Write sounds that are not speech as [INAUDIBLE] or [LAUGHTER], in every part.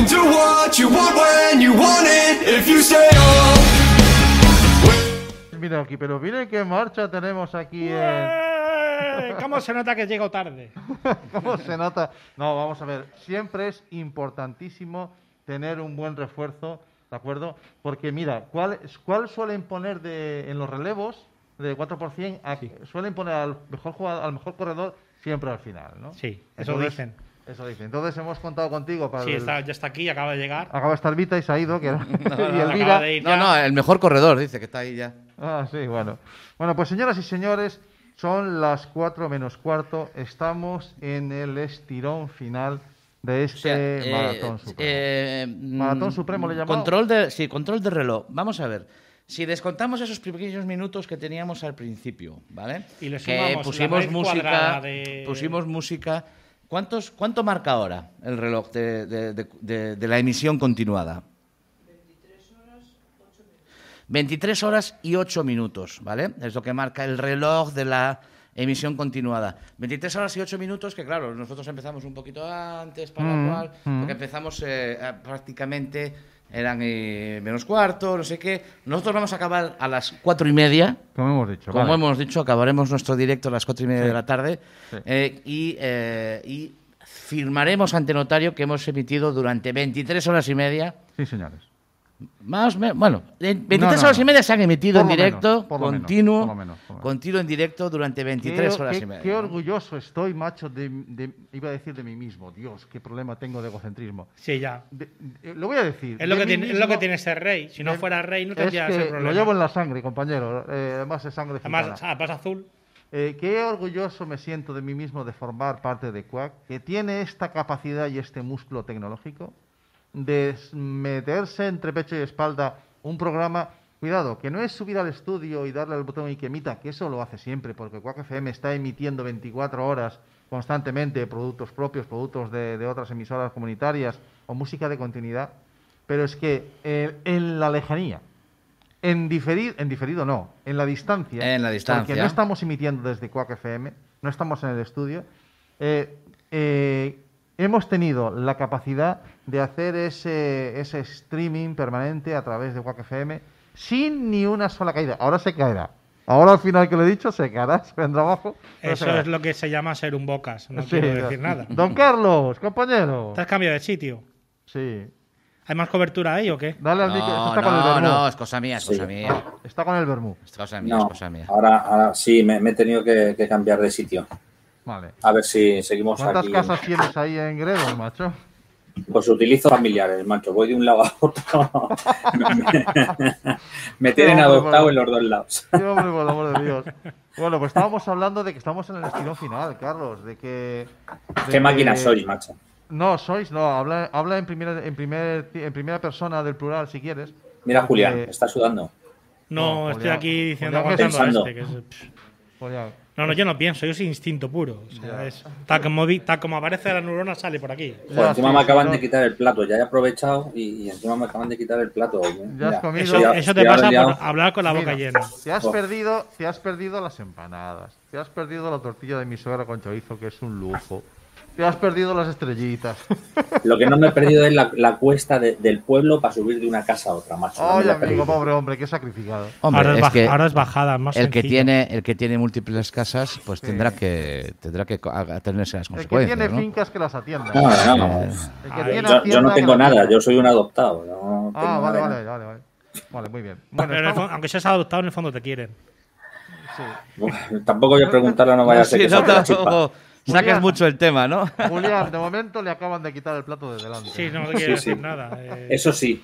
can do what you want when you want it if you stay up. Mira aquí, pero miren qué marcha tenemos aquí en... ¡Eh! ¿Cómo se nota que llego tarde? [LAUGHS] ¿Cómo se nota? No, vamos a ver. Siempre es importantísimo tener un buen refuerzo, ¿de acuerdo? Porque mira, ¿cuál, cuál suelen poner de, en los relevos de 4%? A- Suelen poner al mejor jugador, al mejor corredor siempre al final, ¿no? Sí, eso Entonces- dicen. Eso dicen. Entonces hemos contado contigo para Sí, el- está, ya está aquí, acaba de llegar. Acaba de estar Vita y se ha ido, que era- [LAUGHS] y Elvira. No, ya. no, el mejor corredor, dice que está ahí ya. Ah, sí, bueno. Bueno, pues señoras y señores, son las 4 menos cuarto. Estamos en el estirón final de O este sea, eh, maratón supremo. eh, Maratón mm, supremo le llamamos. Control de, sí, control de reloj. Vamos a ver. Si descontamos esos pequeños minutos que teníamos al principio, ¿vale? Y le que pusimos música, de- pusimos música. ¿Cuántos, ¿Cuánto marca ahora el reloj de, de- de- la emisión continuada? 23 horas y 8 minutos, ¿vale? Es lo que marca el reloj de la emisión continuada. 23 horas y 8 minutos, que claro, nosotros empezamos un poquito antes, para Mm, lo cual, mm. porque empezamos eh, prácticamente, eran eh, menos cuarto, no sé qué. Nosotros vamos a acabar a las cuatro y media. Como hemos dicho. Como vale. hemos dicho, acabaremos nuestro directo a las cuatro y media Sí. de la tarde Sí. eh, y, eh, y firmaremos ante notario que hemos emitido durante 23 horas y media Sí, señores. Más, me- bueno, en 23 No, no, horas y media se han emitido Por en directo, menos, menos, continuo, menos, menos. continuo en directo durante 23 Qué- horas qué- y media. Qué orgulloso estoy, macho, de, de- iba a decir de mí mismo. Dios, qué problema tengo de egocentrismo. Sí, ya. De- de- lo voy a decir. Es lo, de que tiene, es lo que tiene ser rey. Si no fuera rey, no es tendría ese que problema. Lo llevo en la sangre, compañero. eh, además es sangre Además, gitana. ah, azul. Eh, qué orgulloso me siento de mí mismo de formar parte de Quack, que tiene esta capacidad y este músculo tecnológico de meterse entre pecho y espalda un programa. Cuidado, que no es subir al estudio y darle al botón y que emita, que eso lo hace siempre, porque Quack FM está emitiendo 24 horas constantemente productos propios, productos de, de otras emisoras comunitarias o música de continuidad. Pero es que eh, en la lejanía, en diferido, en diferido no, en la distancia. En la distancia. Porque no estamos emitiendo desde Quack FM, no estamos en el estudio. eh, eh, hemos tenido la capacidad de hacer ese, ese streaming permanente a través de Quack FM sin ni una sola caída. Ahora se caerá. Ahora al final que lo he dicho, se caerá, se vendrá abajo. Eso es lo que se llama ser un bocas. No Sí, quiero decir nada. Don Carlos, compañero. ¿Te has cambiado de sitio? Sí. ¿Hay más cobertura ahí o qué? Dale al micro. No, Está con el no, vermú. no, es cosa mía, es Sí. cosa mía. Está con el vermú. Es cosa mía, es No, cosa mía. ahora, ahora sí, me, me he tenido que, que cambiar de sitio. Vale. A ver si seguimos ¿Cuántas aquí. casas tienes ahí en Gredos, macho? Pues utilizo familiares, macho. Voy de un lado a otro. [LAUGHS] me tienen adoptado en los dos lados. Hombre, por el amor de Dios. Bueno, pues estábamos hablando de que estamos en el estirón final, Carlos, de que... de ¿Qué máquina sois, macho? No, sois, no, habla, habla en, primera, en, primer, en primera persona del plural, si quieres. Mira, Julián, está sudando. No, No, estoy Julián- aquí diciendo, este. Que es-. Pues No, no, yo no pienso, yo soy instinto puro. O sea, es, tal, como, vi- tal como aparece la neurona, sale por aquí. Ya, encima me acaban de quitar el plato. Ya he aprovechado y, y encima me acaban de quitar el plato. Ya has comido. Eso, te pasa por hablar con la boca Mira, llena. Te has, Oh. perdido, te has perdido las empanadas, te has perdido la tortilla de mi suegra con chorizo, que es un lujo. Te has perdido las estrellitas. [LAUGHS] Lo que no me he perdido es la, la cuesta de- del pueblo para subir de una casa a otra, macho. Ay, amigo, pobre hombre, qué sacrificado. Hombre, ahora, es es baj- que ahora es bajada, más el que tiene el que tiene múltiples casas, pues Sí. tendrá que tendrá que co- atenerse a las El que consecuencias, tiene ¿no? fincas que las atienda. No, no, no. Eh, El que Yo, no tengo nada, yo soy un adoptado. no Ah, vale, vale, vale, vale. Vale, muy bien. Bueno, Pero en el estamos- aunque seas adoptado, en el fondo te quieren. sí. Uf, Tampoco voy a preguntarle, no vaya a ser Sí, que no, Julián. mucho el tema, ¿no? Julián, de momento le acaban de quitar el plato de delante. Sí, no te quiero Sí, sí. decir nada. eh. Eso sí,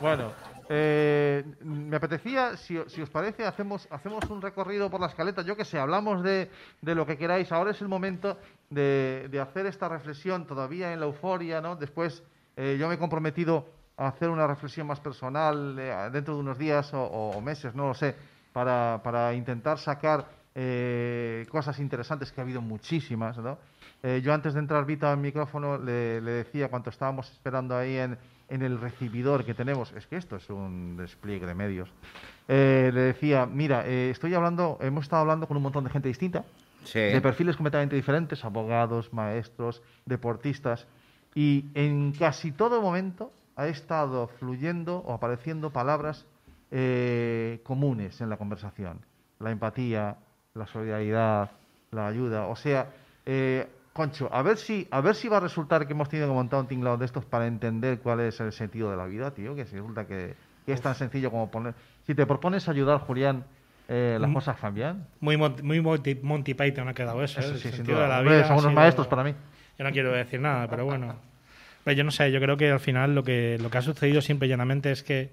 Bueno, eh, me apetecía, si, si os parece, hacemos, hacemos un recorrido por la escaleta. Yo que sé, hablamos de, de lo que queráis. Ahora es el momento de, de hacer esta reflexión todavía en la euforia, ¿no? Después eh, yo me he comprometido a hacer una reflexión más personal eh, dentro de unos días o, o- o meses, no lo sé, para, para intentar sacar eh, cosas interesantes que ha habido muchísimas, ¿no? Eh, yo antes de entrar Vita al micrófono le, le decía cuando estábamos esperando ahí en, en el recibidor que tenemos, es que esto es un despliegue de medios, eh, le decía, mira, estoy hablando, hemos estado hablando con un montón de gente distinta, Sí. de perfiles completamente diferentes, abogados, maestros, deportistas, y en casi todo momento ha estado fluyendo o apareciendo palabras comunes en la conversación. La empatía, la solidaridad, la ayuda. O sea, eh, Concho, a ver si a ver si va a resultar que hemos tenido que montar un tinglado de estos para entender cuál es el sentido de la vida, tío. Que si resulta que, que es tan sencillo como poner. Si te propones ayudar, Julián, eh, las Mm. cosas cambian. Muy, muy Monty, Monty Python ha quedado eso. ¿eh? Eso El sí, sin sentido de la vida son unos maestros para mí. Yo no quiero decir nada, pero bueno. Pero yo no sé, yo creo que al final lo que, lo que ha sucedido simple y llanamente es que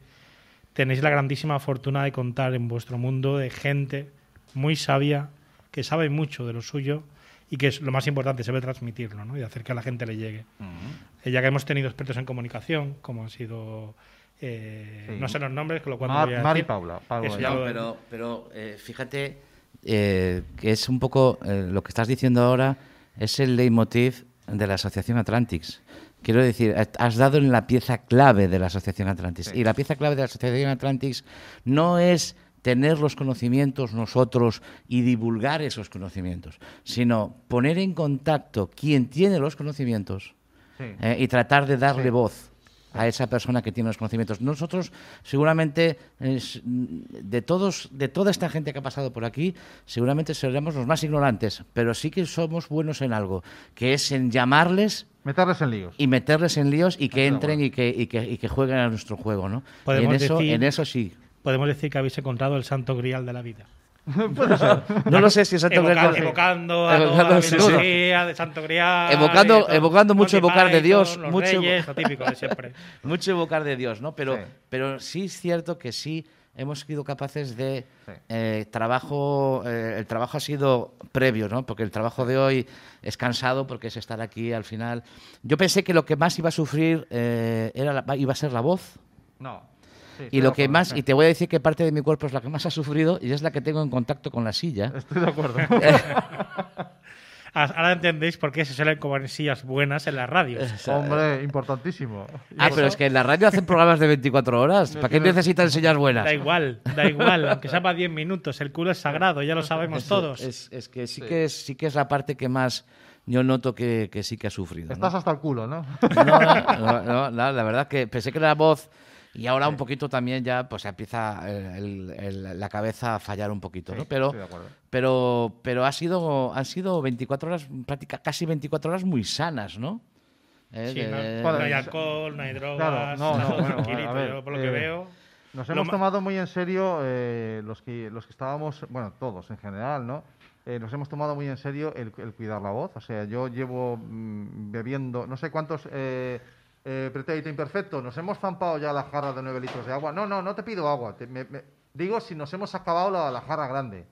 tenéis la grandísima fortuna de contar en vuestro mundo de gente muy sabia, que sabe mucho de lo suyo y que es lo más importante, sabe transmitirlo ¿no? y hacer que a la gente le llegue. Eh, ya que hemos tenido expertos en comunicación, como han sido, eh, Sí. no sé los nombres, con lo cual Mar, voy a Mar y decir. Paula. Eso No, pero, pero eh, fíjate eh, que es un poco eh, lo que estás diciendo ahora es el leitmotiv de la Asociación Atlantics. Quiero decir, has dado en la pieza clave de la Asociación Atlantics. Y la pieza clave de la Asociación Atlantics no es tener los conocimientos nosotros y divulgar esos conocimientos, sino poner en contacto quien tiene los conocimientos Sí. eh, y tratar de darle Sí. voz a esa persona que tiene los conocimientos. Nosotros, seguramente, de todos, de toda esta gente que ha pasado por aquí, seguramente seremos los más ignorantes, pero sí que somos buenos en algo, que es en llamarles Meterles en líos. y meterles en líos y que entren y que, y, que, y que jueguen a nuestro juego, ¿no? Y en eso, decir- en eso sí. Podemos decir que habéis encontrado el santo grial de la vida. [LAUGHS] [LAUGHS] No lo sé si es Santo Evoca- Grial- evocando a Evocando, toda la sí, mitología de Santo Grial. Evocando- todo. evocando mucho evocar de Dios, los mucho- reyes, lo típico de siempre. [LAUGHS] Mucho evocar de Dios, ¿no? Pero Sí. sí, pero sí es cierto que sí hemos sido capaces de Sí. eh, trabajo. eh, el trabajo ha sido previo, ¿no? Porque el trabajo de hoy es cansado porque es estar aquí al final. Yo pensé que lo que más iba a sufrir eh, era la- iba a ser la voz. No. Sí, Y lo que acuerdo, más, sí. y te voy a decir que parte de mi cuerpo es la que más ha sufrido y es la que tengo en contacto con la silla. Estoy de acuerdo. [LAUGHS] Ah, Ahora entendéis por qué se suelen comer sillas buenas en las radios. Hombre, importantísimo. Ah, pero es que en la radio hacen programas de 24 horas. ¿Para qué necesitan sillas buenas? Da igual, da igual, aunque sea para 10 minutos. El culo es sagrado, ya lo sabemos Eso, todos. Es, es que sí, que es, sí que es la parte que más yo noto que, que sí que ha sufrido. ¿no? Estás hasta el culo, ¿no? No, no, no, no, la verdad que pensé que la voz y ahora un poquito también ya pues empieza el- el- la cabeza a fallar un poquito, ¿no? Pero, estoy de acuerdo. pero, pero ha sido, han sido 24 horas, práctica, casi 24 horas muy sanas, ¿no? Eh, Sí, de- no, de- no Bueno, hay alcool, no hay drogas, Claro, no, no, bueno, tranquilito, a ver, yo por lo que eh, veo. Nos hemos ma- tomado muy en serio eh, los, que, los que estábamos, bueno, todos en general, ¿no? Eh, nos hemos tomado muy en serio el, el cuidar la voz. O sea, yo llevo mm, bebiendo, no sé cuántos eh, eh, pretérito imperfecto, nos hemos zampado ya la jarra de 9 litros de agua. No, no, no te pido agua. te- me- me- digo si nos hemos acabado la, la jarra grande.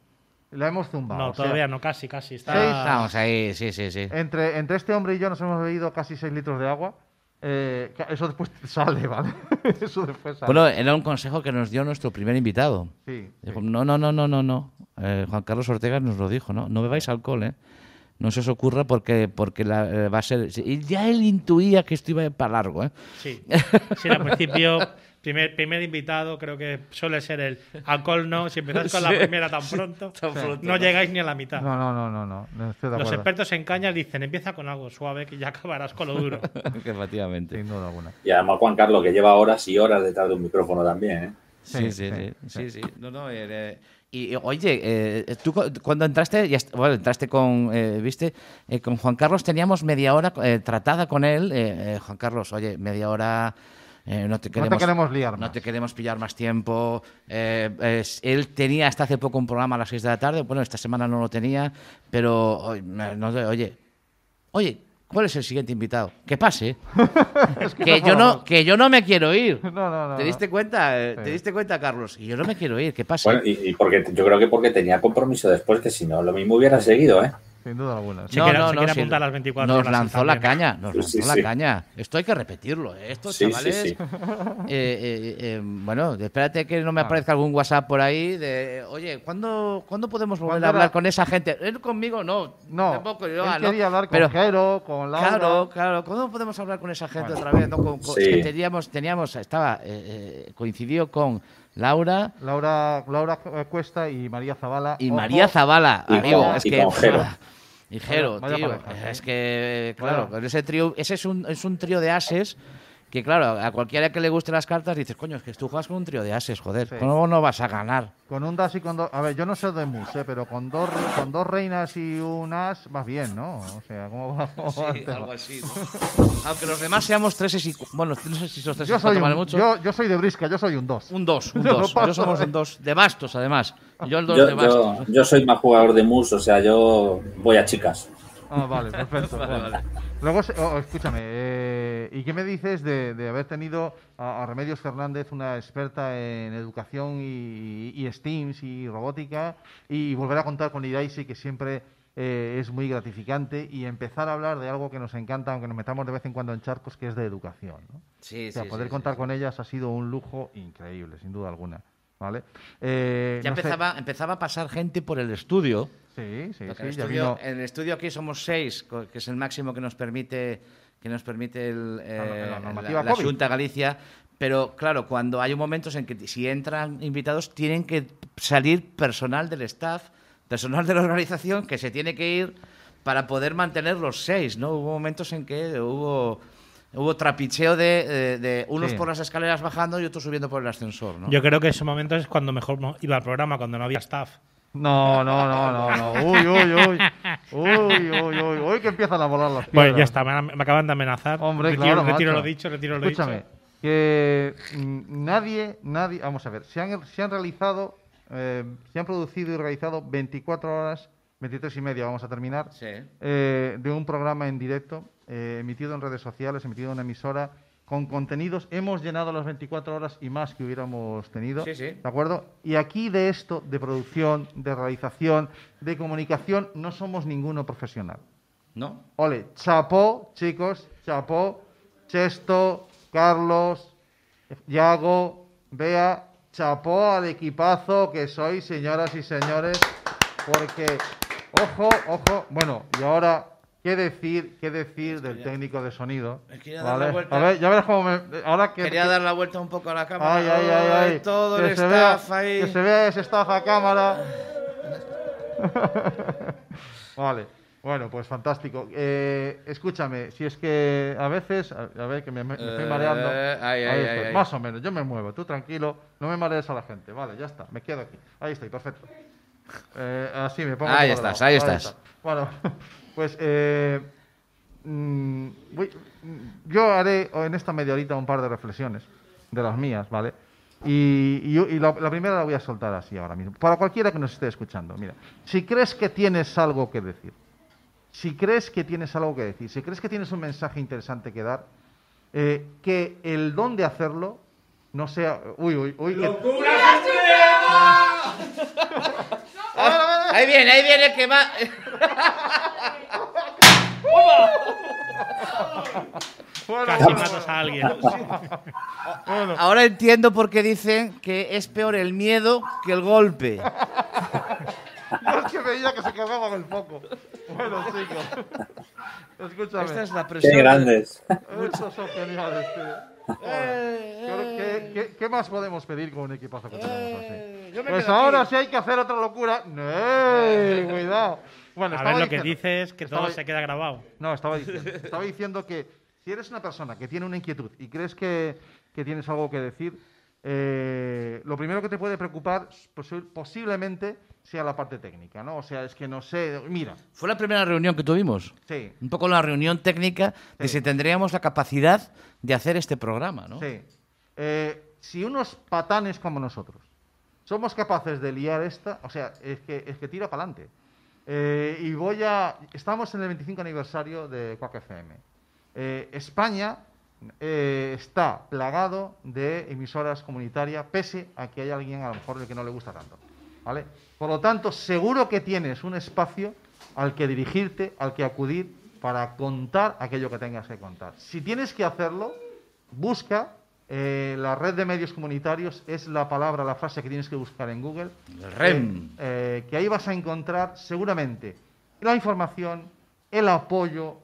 La hemos zumbado. No, o sea, todavía no, casi, casi. Está... Seis- Estamos ahí, sí, sí, sí. Entre, entre este hombre y yo nos hemos bebido casi 6 litros de agua. Eh, eso después sale, [LAUGHS] ¿vale? eso después sale. Bueno, era un consejo que nos dio nuestro primer invitado. sí, no, no, no, no, no, no. Eh, Juan Carlos Ortega nos lo dijo, ¿no? No bebáis alcohol, ¿eh? No se os ocurra porque, porque la, eh, va a ser... Y ya él intuía que esto iba para largo, ¿eh? Sí, sí, al principio, primer, primer invitado, creo que suele ser el alcohol no. Si empezáis con la primera tan pronto, no llegáis ni a la mitad. No, no, no, no, no, no estoy de Los expertos en cañas dicen, empieza con algo suave que ya acabarás con lo duro. [LAUGHS] Efectivamente. Sin duda alguna. Y además Juan Carlos, que lleva horas y horas detrás de un micrófono también, ¿eh? Sí, Sí, sí, sí. sí, sí, sí. No, no, eh, eh, y, oye, eh, tú cu- cuando entraste, ya bueno, entraste con, eh, viste, Eh, con Juan Carlos teníamos media hora tratada con él. Juan Carlos, oye, media hora, no te No queremos, te queremos liar no más. te queremos pillar más tiempo. él tenía hasta hace poco un programa a las 6 de la tarde, bueno, esta semana no lo tenía, pero, no oye, oye, ¿cuál es el siguiente invitado? Que pase. [LAUGHS] que, yo no, que yo no me quiero ir. No, no, no. ¿Te diste cuenta? eh, ¿Te diste cuenta, Carlos? Y yo no me quiero ir, ¿qué pasa? Bueno, y, y porque yo creo que porque tenía compromiso después, que si no, lo mismo hubiera seguido, ¿eh? Sin duda alguna. Se quiere- se quiere apuntar a las 24 Nos horas lanzó la caña, nos lanzó sí, la caña. Esto hay que repetirlo, ¿eh? Esto, Sí, sí, chavales. sí. eh, eh, eh, bueno, espérate que no me Ah. aparezca algún WhatsApp por ahí de, oye, ¿cuándo, ¿cuándo podemos volver ¿Cuándo a hablar era? con esa gente? Él conmigo no. No, tampoco yo, él ah, ¿no? quería hablar con Pero- Jero, con Laura. Claro, claro. ¿Cuándo podemos hablar con esa gente Bueno. otra vez? no? Con- con- Sí. es que teníamos, teníamos, estaba, coincidió con Laura Laura, Laura Cuesta y María Zavala. y Ojo, María Zavala. Y amigo, con- es y que, con Jero. [LAUGHS] Y Jero, Vaya- vaya tío, pareja, ¿eh? es que, claro, ese trío, ese es un, es un trío de ases que, claro, a cualquiera que le guste las cartas dices, coño, es que tú juegas con un trío de ases, joder, Sí. ¿cómo no vas a ganar? Con un das y con dos. A ver, yo no sé de mus, ¿eh? pero con dos, con dos reinas y un as vas bien, ¿no? O sea, ¿cómo va, cómo va el tema? así, [LAUGHS] Aunque los demás seamos treses y... Bueno, no sé si esos tres Yo soy, vale un, mucho. yo, yo soy de brisca, yo soy un dos. Un 2, un [LAUGHS] Yo no 2. paso, Yo somos eh. un 2. De bastos, además. Yo el 2 Yo, de bastos. yo, yo soy más jugador de mus, o sea, yo voy a chicas. Ah, vale, perfecto. [LAUGHS] bueno. Luego, oh, escúchame, eh, ¿y qué me dices de, de haber tenido a, a Remedios Fernández, una experta en educación y, y STEAMs y robótica, y volver a contar con Idaisi, que siempre eh, es muy gratificante, y empezar a hablar de algo que nos encanta, aunque nos metamos de vez en cuando en charcos, que es de educación? ¿no? Sí, O sea, sí, poder sí, contar con ellas ha sido un lujo increíble, sin duda alguna. ¿Vale? Eh, Ya no sé- empezaba, empezaba a pasar gente por el estudio. Sí, sí, sí, el, estudio vino- en el estudio aquí somos seis, que es el máximo que nos permite que nos permite el, eh, la. Junta Galicia. Pero claro, cuando hay momentos en que si entran invitados tienen que salir personal del staff, personal de la organización que se tiene que ir para poder mantener los seis, ¿no? Hubo momentos en que hubo hubo trapicheo de, de- de unos Sí. por las escaleras bajando y otros subiendo por el ascensor, ¿no? Yo creo que ese momento es cuando mejor iba al programa, cuando no había staff. No, no, no, no, no. Uy, uy, uy. [LAUGHS] Uy, uy, uy. Uy, que empiezan a volar las piedras. Bueno, ya está, me, me acaban de amenazar. Hombre, retiro, claro, retiro macho. lo dicho, retiro lo Escúchame, dicho. que mm, nadie, nadie, vamos a ver, se han, se han realizado, eh, se han producido y realizado 24 horas, 23 y media, vamos a terminar, Sí. eh, de un programa en directo, eh, emitido en redes sociales, emitido en una emisora, con contenidos. Hemos llenado las 24 horas y más que hubiéramos tenido. Sí, sí. ¿De acuerdo? Y aquí de esto, de producción, de realización, de comunicación, no somos ninguno profesional. ¿No? Ole, chapó, chicos, chapó, Chesto, Carlos, Yago, Bea, chapó al equipazo que sois, señoras y señores, porque, ojo, ojo, bueno, y ahora, ¿qué decir, qué decir del técnico de sonido? A ver, ya verás cómo me... Ahora que... Quería que- dar la vuelta un poco a la cámara. Ay, ay, ay, ay. Todo que el vea- staff ahí. Que se vea ese staff a cámara. [LAUGHS] vale. Bueno, pues fantástico. Eh, escúchame, si es que a veces, a, a ver, que me, me estoy Eh, mareando. ay, Ahí ay. Más o menos, yo me muevo, tú tranquilo, no me marees a la gente. Vale, ya está, me quedo aquí. Ahí estoy, perfecto. Eh, así me pongo. Ahí estás, ahí estás. está. Bueno, [LAUGHS] pues eh, mm, voy- mm, yo haré en esta media horita un par de reflexiones de las mías, ¿vale? Y, y yo- y la, la primera la voy a soltar así ahora mismo. Para cualquiera que nos esté escuchando, mira, si crees que tienes algo que decir, si crees que tienes algo que decir, si crees que tienes un mensaje interesante que dar, eh, que el don de hacerlo no sea. Uy, uy, uy. que- [LAUGHS] Ahí viene, ahí viene que va. Bueno, Casi matas a alguien. Ahora entiendo por qué dicen que es peor el miedo que el golpe. Yo es que veía que se cargaba el foco. Bueno, chicos. Escúchame. Esta es la presión. Qué grandes. Estos son geniales, tío. Creo que- ¿qué, qué más podemos pedir con un equipazo que tenemos así? yo me Pues quedo ahora aquí. sí hay que hacer otra locura. ¡No! [LAUGHS] Cuidado. Bueno, A estaba ver, lo que diciendo- dices que todo estaba- se queda grabado. No, estaba [LAUGHS] diciendo, estaba diciendo que si eres una persona que tiene una inquietud y crees que, que tienes algo que decir, eh, lo primero que te puede preocupar posi- posiblemente sea la parte técnica, ¿no? O sea, es que no sé, mira, Fue la primera reunión que tuvimos. sí, Un poco la reunión técnica de Sí. si tendríamos la capacidad de hacer este programa, ¿no? sí. Eh, si unos patanes como nosotros somos capaces de liar esta, o sea, es que, es que tira para adelante. y voy a. Estamos en el 25 aniversario de Quack FM. Eh, España eh, está plagado de emisoras comunitarias, pese a que hay alguien a lo mejor que no le gusta tanto. ¿Vale? Por lo tanto, seguro que tienes un espacio al que dirigirte, al que acudir para contar aquello que tengas que contar. Si tienes que hacerlo, busca eh, la red de medios comunitarios, es la palabra, la frase que tienes que buscar en Google. REM. Eh, eh, que ahí vas a encontrar seguramente la información, el apoyo,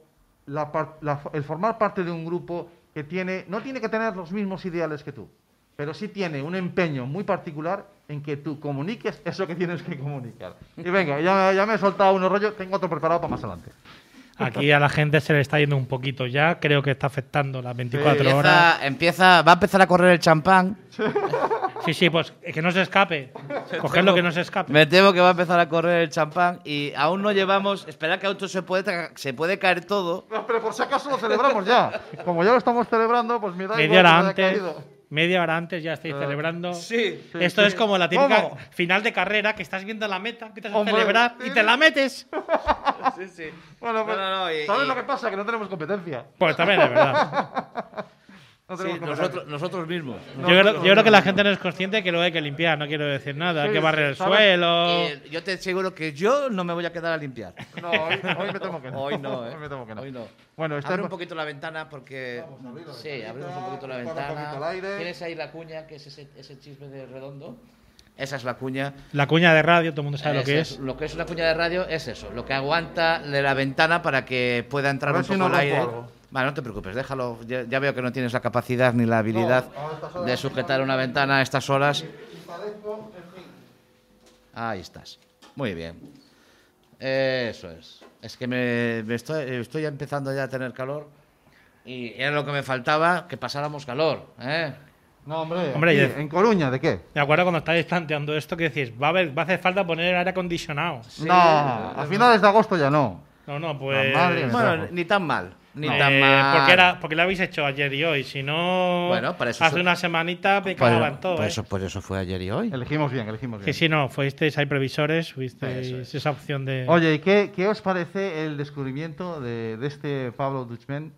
la par- la- el formar parte de un grupo que tiene, no tiene que tener los mismos ideales que tú, pero sí tiene un empeño muy particular en que tú comuniques eso que tienes que comunicar. Y venga, ya, ya me he soltado unos rollos, tengo otro preparado para más adelante. Aquí a la gente se le está yendo un poquito ya. Creo que está afectando las 24 Empieza, horas. empieza, va a empezar a correr el champán. Sí, sí, pues que no se escape. Cogerlo que no se escape. Me temo que va a empezar a correr el champán y aún no llevamos. Espera que auto se puede, se puede caer todo. No, pero por si acaso lo celebramos ya. Como ya lo estamos celebrando, pues me da Media igual hora que haya antes. caído. Media hora antes ya estáis celebrando. Sí. Esto sí. es como la típica ¿Cómo? final de carrera que estás viendo la meta, que te vas a Hombre, celebrar y te la metes. Sí, sí. Bueno, pues, No, no, no, y- ¿sabes y- lo que pasa? Que no tenemos competencia. Pues también es verdad. [LAUGHS] No Sí, nosotros, nosotros mismos. Yo creo, yo creo que la gente no es consciente que lo hay que limpiar, no quiero decir nada. Hay que barrer el ¿sabes? suelo. Eh, yo te aseguro que yo no me voy a quedar a limpiar. No, hoy, hoy me temo que no. Hoy no, ¿eh? Hoy me temo que no. Hoy no. Bueno, está Abre un poquito la ventana porque. Sí, abrimos un poquito la un ventana. poquito el aire. ¿Tienes ahí la cuña, que es ese, ese chisme de redondo? Esa es la cuña. La cuña de radio, todo el mundo sabe lo Esa que es. Lo que es una cuña de radio es eso, lo que aguanta de la ventana para que pueda entrar A ver un si poco no el aire. algo. Vale, no te preocupes, déjalo. Ya, ya veo que no tienes la capacidad ni la habilidad No, de sujetar una ventana a estas horas. Ahí estás. Muy bien. Eso es. Es que me, me estoy, estoy empezando ya a tener calor y era lo que me faltaba, que pasáramos calor. ¿eh? No, hombre. Hombre, aquí, ya- ¿En Coruña? ¿De qué? Me acuerdo cuando estáis planteando esto que decís, va a, haber, va a hacer falta poner el aire acondicionado. no, a finales de agosto ya no. No, no, pues. Madre Bueno, ni tan mal. Ni eh, tan mal. porque, era, porque lo habéis hecho ayer y hoy. Si no, Bueno, para eso hace una semanita me Pues- cagaban todo. pues ¿eh? eso, pues eso fue ayer y hoy. Elegimos bien, elegimos bien. Que si no, fuisteis, hay previsores, fuisteis Eso es. esa opción de. Oye, ¿y qué, qué os parece el descubrimiento de, de este Pablo Duchman?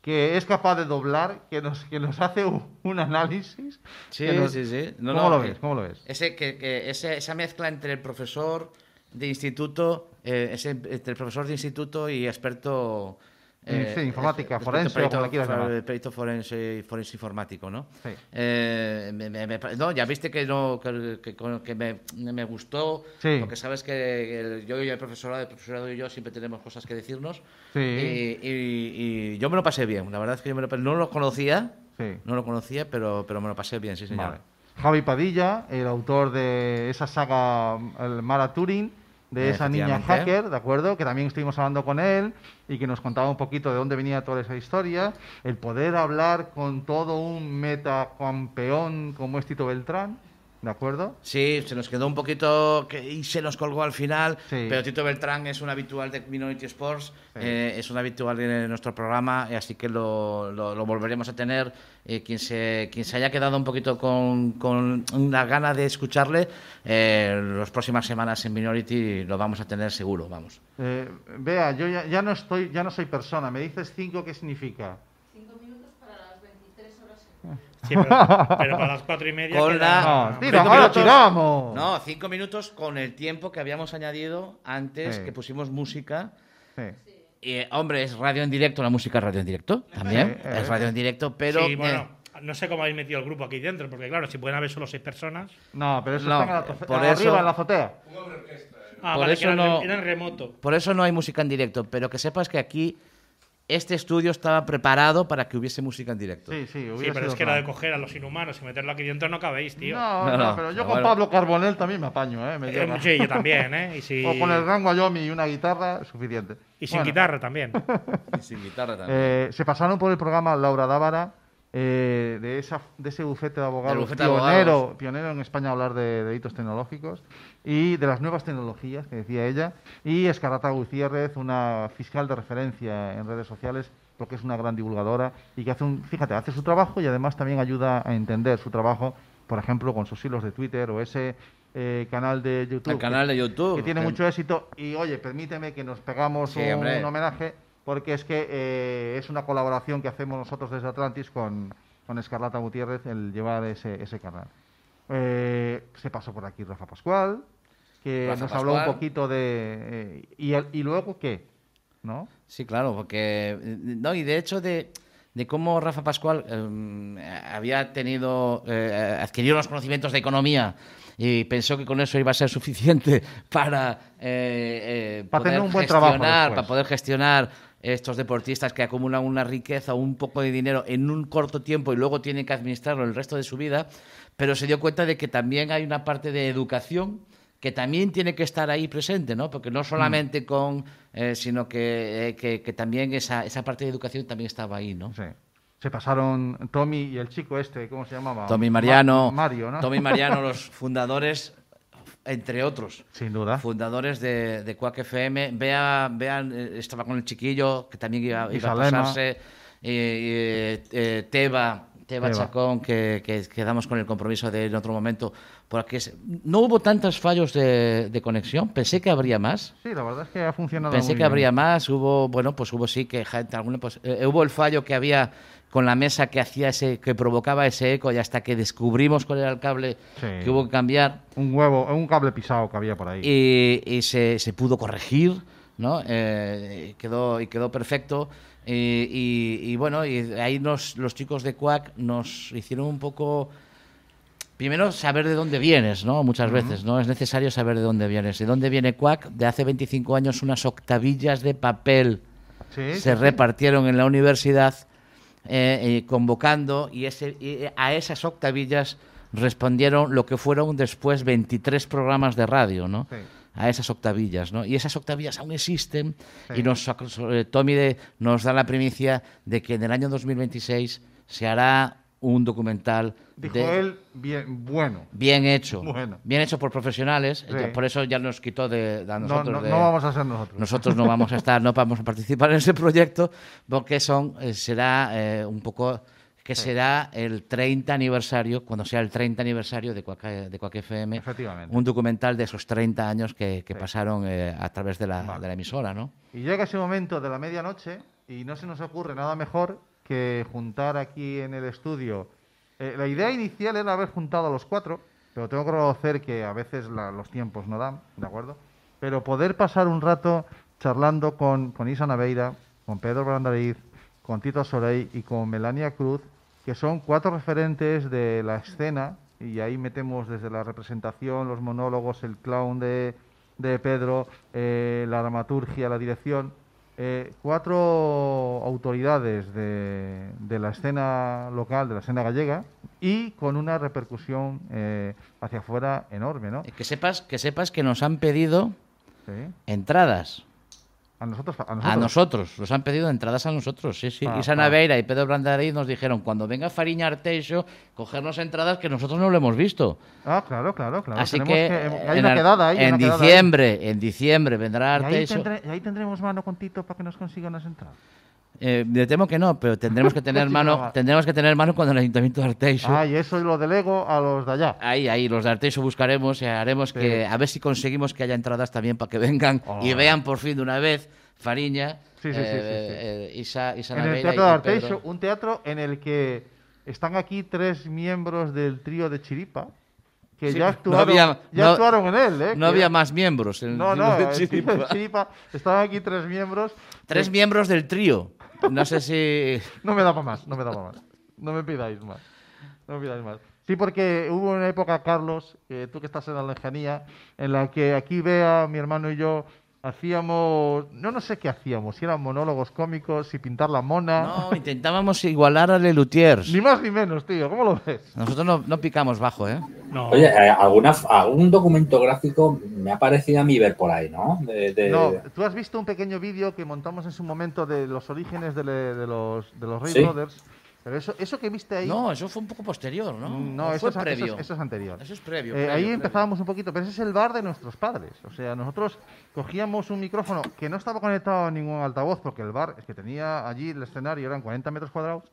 Que es capaz de doblar, que nos, que nos hace un, un análisis. Sí, nos- sí, sí. No, ¿Cómo no, lo que- ves? ¿Cómo lo ves? Ese, que, que ese- esa mezcla entre el profesor de instituto, eh, ese- entre el profesor de instituto y experto. Eh, Sí, informática, forense o perito, como quieras llamar. perito forense, forense informático, ¿no? Sí. Eh, me- me- me pa- no, ya viste que, no, que, que- que me, me gustó, Sí. porque sabes que el- yo y el profesorado, el profesorado y yo siempre tenemos cosas que decirnos. Sí. Y, y- y yo me lo pasé bien, la verdad es que yo me lo, no lo conocía, no lo conocía, pero, pero me lo pasé bien, sí, señor. Vale. Javi Padilla, el autor de esa saga, el Mara Turing, de esa niña hacker, ¿de acuerdo? Que también estuvimos hablando con él y que nos contaba un poquito de dónde venía toda esa historia. El poder hablar con todo un metacampeón como es Tito Beltrán, ¿de acuerdo? Sí, se nos quedó un poquito que, y se nos colgó al final, Sí. pero Tito Beltrán es un habitual de Minority Sports, Sí. eh, es un habitual de nuestro programa, eh, así que lo, lo- lo volveremos a tener. Eh, quien, se, quien se haya quedado un poquito con, con una gana de escucharle, eh, las próximas semanas en Minority lo vamos a tener seguro, vamos. Eh, vea, yo ya, ya no estoy, ya no soy persona. Me dices cinco, ¿qué significa? Sí, pero, pero [LAUGHS] para las cuatro y media. Con queda- la- No, no, tira, cinco ahora minutos. tiramos. No, cinco minutos con el tiempo que habíamos añadido antes Sí. que pusimos música. Sí. Y, eh, hombre, es radio en directo, la música es radio en directo también. Sí, es eh. radio en directo, pero. Sí, bueno, eh, no sé cómo habéis metido el grupo aquí dentro, porque claro, si pueden haber solo seis personas. No, pero eso No, está en la por arriba, eso- en la azotea. Ah, Por vale, eso que era, no- era en remoto. por eso no hay música en directo, pero que sepas que aquí este estudio estaba preparado para que hubiese música en directo. Sí, sí, Sí, pero sido es que era de coger a los inhumanos y meterlo aquí dentro no cabéis, tío. No, No, no, no, pero yo no, con bueno. Pablo Carbonell también me apaño, ¿eh? Me Eh, sí, yo también, ¿eh? Y, [LAUGHS] si- O con el gran Wyoming y una guitarra, suficiente. y sin Bueno, guitarra también. [LAUGHS] Y sin guitarra también. eh, se pasaron por el programa Laura Dávara, eh, de, esa, de ese bufete de abogados, de pionero, abogados. pionero en España a hablar de delitos tecnológicos y de las nuevas tecnologías, que decía ella, y Escarlata Gutiérrez, una fiscal de referencia en redes sociales, porque es una gran divulgadora y que hace un, fíjate, hace su trabajo y además también ayuda a entender su trabajo, por ejemplo, con sus hilos de Twitter o ese eh, canal de YouTube. El canal de YouTube. que tiene que- mucho éxito. Y oye, permíteme que nos pegamos Sí, un, homenaje, porque es que eh, es una colaboración que hacemos nosotros desde Atlantis con, con Escarlata Gutiérrez, el llevar ese, ese canal. Eh, se pasó por aquí Rafa Pascual, que Rafa nos habló un poquito de... eh, y, el- ¿Y luego qué? ¿No? Sí, claro, porque. No, y de hecho, de, de cómo Rafa Pascual eh, había tenido. adquirido los conocimientos de economía y pensó que con eso iba a ser suficiente [LAUGHS] para. eh, eh, Para tener un buen trabajo gestionar. Para poder gestionar estos deportistas que acumulan una riqueza o un poco de dinero en un corto tiempo y luego tienen que administrarlo el resto de su vida, pero se dio cuenta de que también hay una parte de educación que también tiene que estar ahí presente, ¿no? Porque no solamente con, eh, sino que, eh, que, que también esa, esa parte de educación también estaba ahí, ¿no? Sí. Se pasaron Tommy y el chico este, ¿cómo se llamaba? Tommy Mariano, Ma- Mario, ¿no? Tommy Mariano, [LAUGHS] los fundadores, entre otros, Sin duda. fundadores de, de Quack FM. Vea, vean, eh, estaba con el chiquillo, que también iba, iba a pasarse. eh, eh, Teba, Teba Teba. Chacón, que, que quedamos con el compromiso de en otro momento. Porque no hubo tantos fallos de, de conexión, pensé que habría más. Sí, la verdad es que ha funcionado Pensé muy que bien. habría más, hubo, bueno, pues hubo sí que alguna, pues, eh, hubo el fallo que había con la mesa que hacía ese, que provocaba ese eco y hasta que descubrimos cuál era el cable Sí. que hubo que cambiar Un huevo, un cable pisado que había por ahí. y, y se, se pudo corregir, ¿no? Eh, quedó, y quedó perfecto. Y, y- y bueno, y ahí nos, los chicos de Quack nos hicieron un poco... Primero, saber de dónde vienes, ¿no? Muchas veces, ¿no? Es necesario saber de dónde vienes. ¿De dónde viene Quack? De hace 25 años unas octavillas de papel sí, se sí. repartieron en la universidad eh, eh, convocando y, ese, y a esas octavillas respondieron lo que fueron después 23 programas de radio, ¿no? Sí. A esas octavillas, ¿no? Y esas octavillas aún existen Sí. y nos, eh, Tommy de- nos da la primicia de que en el año 2026 se hará un documental Dijo de- él, bien, bueno. bien hecho, [LAUGHS] Bueno. bien hecho por profesionales, Sí. por eso ya nos quitó de, de a No, nosotros no, de- no vamos a ser nosotros. nosotros no vamos a [LAUGHS] estar, no vamos a participar en ese proyecto porque son eh, será eh, un poco que será el 30 aniversario, cuando sea el 30 aniversario de Quack, de Quack FM, Efectivamente. un documental de esos 30 años que, que Sí. pasaron eh, a través de la, Vale. de la emisora, ¿no? Y llega ese momento de la medianoche y no se nos ocurre nada mejor que juntar aquí en el estudio. Eh, la idea inicial era haber juntado a los cuatro, pero tengo que reconocer que a veces los tiempos no dan, ¿de acuerdo? Pero poder pasar un rato charlando con, con Isa Naveira, con Pedro Brandariz, con Tito Soleil y con Melania Cruz, que son cuatro referentes de la escena, y ahí metemos desde la representación, los monólogos, el clown de, de Pedro, eh, la dramaturgia, la dirección, eh, cuatro autoridades de, de la escena local, de la escena gallega, y con una repercusión eh, hacia afuera enorme, ¿no? Eh, Que sepas, que sepas que nos han pedido Sí. entradas A nosotros, a nosotros. a nosotros, nos han pedido entradas a nosotros, sí, sí. Pa- Isa Naveira y Pedro Brandariz nos dijeron, cuando venga Fariña Arteixo, cogernos entradas que nosotros no lo hemos visto. Ah, claro, claro, claro. Así Tenemos que, hay en, una quedada ahí. en una quedada ahí. diciembre, en diciembre vendrá Y ahí, Arteixo. tendré- y ahí tendremos mano con Tito para que nos consiga unas entradas. Eh, me temo que no, pero tendremos que [LAUGHS] tener mano, no. tendremos que tener mano con el Ayuntamiento de Arteixo. Ah, y eso lo delego a los de allá. Ahí, ahí, los de Arteixo buscaremos y haremos Sí. que, a ver si conseguimos que haya entradas también para que vengan y vean por fin de una vez Fariña, Sí, sí, eh, eh, Isa, Isa en el Teatro de. Arteixo, un teatro en el que están aquí tres miembros del trío de Chiripa, que Sí, ya no actuaron, había- ya no- actuaron en él. ¿eh? No Que- había más miembros. en No, no, de Chiripa. Chiripa, estaban aquí tres miembros. Tres que- miembros del trío. No sé si... [LAUGHS] No me da para más, no me da para más. No me pidáis más. No me pidáis más. Sí, porque hubo una época, Carlos, tú que estás en la lejanía, en la que aquí Bea, mi hermano y yo hacíamos, no no sé qué hacíamos, si eran monólogos cómicos, si pintar la mona, No, intentábamos igualar a Lelutiers. ni más ni menos, tío, ¿cómo lo ves? Nosotros no, no picamos bajo, ¿eh? No, Oye, eh, alguna, algún documento gráfico me ha parecido a mí ver por ahí, ¿no? De- de- No, tú has visto un pequeño vídeo que montamos en su momento de los orígenes de, le- de los, de los Ray Sí. Brothers, pero eso, eso que viste ahí... No, eso fue un poco posterior, ¿no? No, ¿O eso, fue es, eso previo. es- eso es anterior. Eso es previo. Eh, previo, ahí previo. empezábamos un poquito, pero ese es el bar de nuestros padres. O sea, nosotros cogíamos un micrófono que no estaba conectado a ningún altavoz, porque el bar es que tenía allí el escenario, eran 40 metros cuadrados,